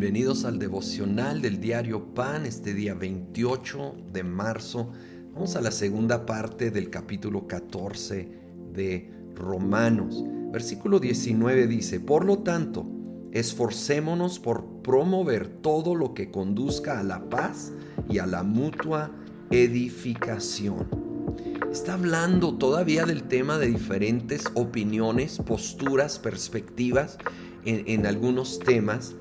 Bienvenidos al devocional del diario Pan, este día 28 de marzo. Vamos a la segunda parte del capítulo 14 de Romanos. Versículo 19 dice, por lo tanto, esforcémonos por promover todo lo que conduzca a la paz y a la mutua edificación. Está hablando todavía del tema de diferentes opiniones, posturas, perspectivas en, en algunos temas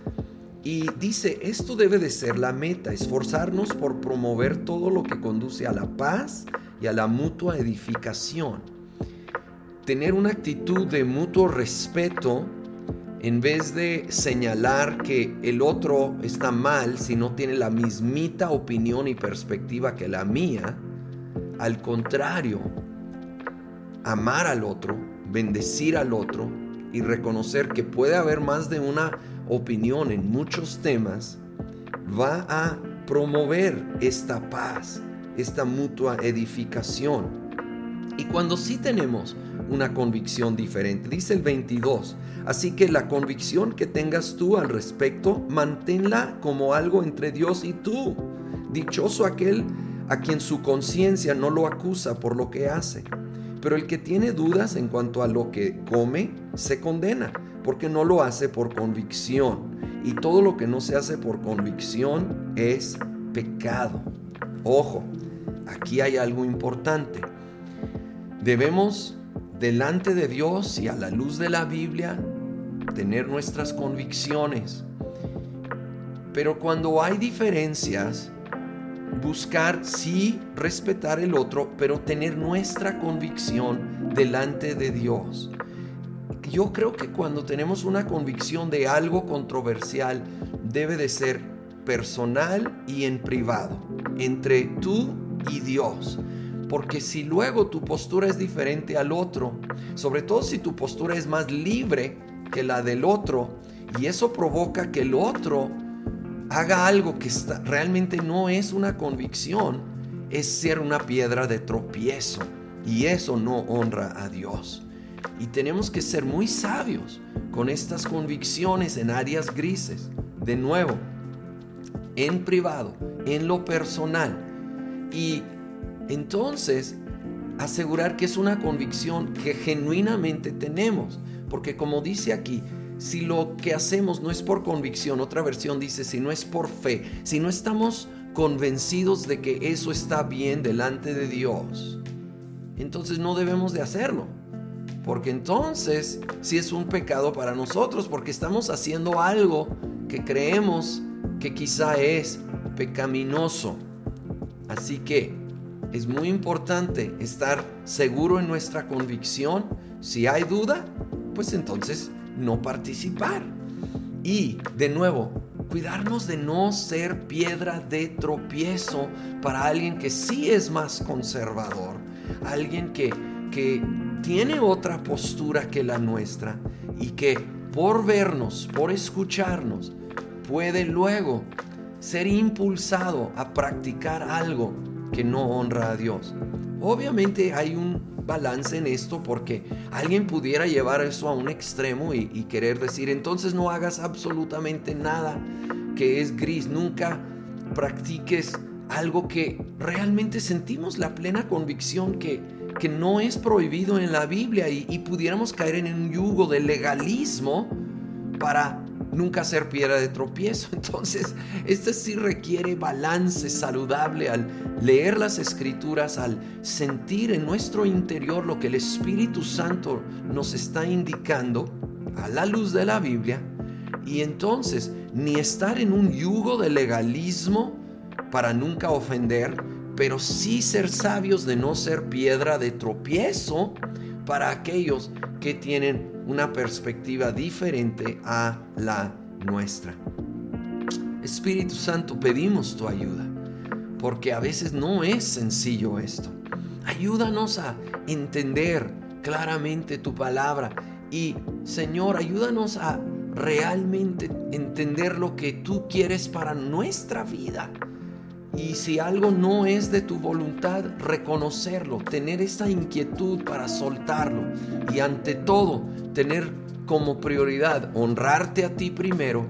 y dice, esto debe de ser la meta, esforzarnos por promover todo lo que conduce a la paz y a la mutua edificación. Tener una actitud de mutuo respeto en vez de señalar que el otro está mal si no tiene la mismita opinión y perspectiva que la mía. Al contrario, amar al otro, bendecir al otro y reconocer que puede haber más de una opinión en muchos temas, va a promover esta paz, esta mutua edificación. Y cuando sí tenemos una convicción diferente, dice el 22, así que la convicción que tengas tú al respecto, manténla como algo entre Dios y tú. Dichoso aquel a quien su conciencia no lo acusa por lo que hace. Pero el que tiene dudas en cuanto a lo que come, se condena porque no lo hace por convicción. Y todo lo que no se hace por convicción es pecado. Ojo, aquí hay algo importante. Debemos delante de Dios y a la luz de la Biblia tener nuestras convicciones. Pero cuando hay diferencias, buscar sí respetar el otro, pero tener nuestra convicción delante de Dios yo creo que cuando tenemos una convicción de algo controversial, debe de ser personal y en privado, entre tú y Dios. Porque si luego tu postura es diferente al otro, sobre todo si tu postura es más libre que la del otro, y eso provoca que el otro haga algo que realmente no es una convicción, es ser una piedra de tropiezo. Y eso no honra a Dios. Y tenemos que ser muy sabios con estas convicciones en áreas grises. De nuevo, en privado, en lo personal. Y entonces asegurar que es una convicción que genuinamente tenemos. Porque como dice aquí, si lo que hacemos no es por convicción, otra versión dice, si no es por fe, si no estamos convencidos de que eso está bien delante de Dios, entonces no debemos de hacerlo porque entonces sí es un pecado para nosotros, porque estamos haciendo algo que creemos que quizá es pecaminoso. Así que es muy importante estar seguro en nuestra convicción. Si hay duda, pues entonces no participar. Y de nuevo, cuidarnos de no ser piedra de tropiezo para alguien que sí es más conservador, alguien que, que tiene otra postura que la nuestra y que por vernos, por escucharnos, puede luego ser impulsado a practicar algo que no honra a Dios. Obviamente hay un balance en esto porque alguien pudiera llevar eso a un extremo y, querer decir, entonces no hagas absolutamente nada que es gris, nunca practiques algo que realmente sentimos la plena convicción que que no es prohibido en la Biblia y, pudiéramos caer en un yugo de legalismo para nunca ser piedra de tropiezo. Entonces, este sí requiere balance saludable al leer las escrituras, al sentir en nuestro interior lo que el Espíritu Santo nos está indicando a la luz de la Biblia. Y entonces, ni estar en un yugo de legalismo para nunca ofender, pero sí ser sabios de no ser piedra de tropiezo para aquellos que tienen una perspectiva diferente a la nuestra. Espíritu Santo, pedimos tu ayuda, porque a veces no es sencillo esto. Ayúdanos a entender claramente tu palabra y Señor, ayúdanos a realmente entender lo que tú quieres para nuestra vida y si algo no es de tu voluntad, reconocerlo, tener esa inquietud para soltarlo. Y ante todo, tener como prioridad honrarte a ti primero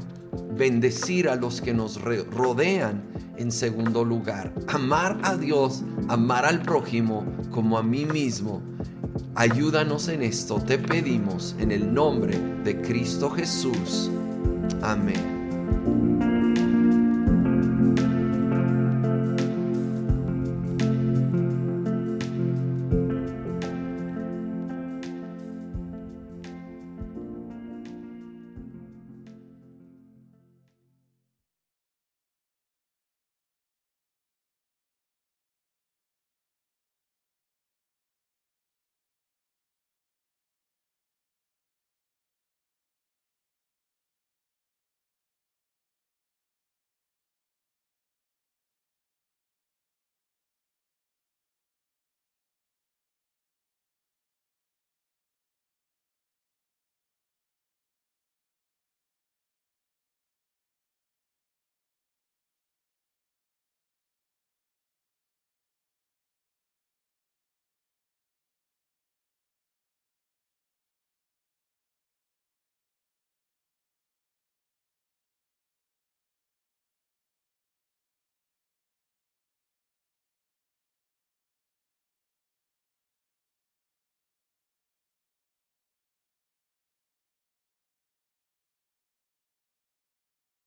bendecir a los que nos rodean en segundo lugar. Amar a Dios, amar al prójimo como a mí mismo. Ayúdanos en esto, te pedimos en el nombre de Cristo Jesús. Amén.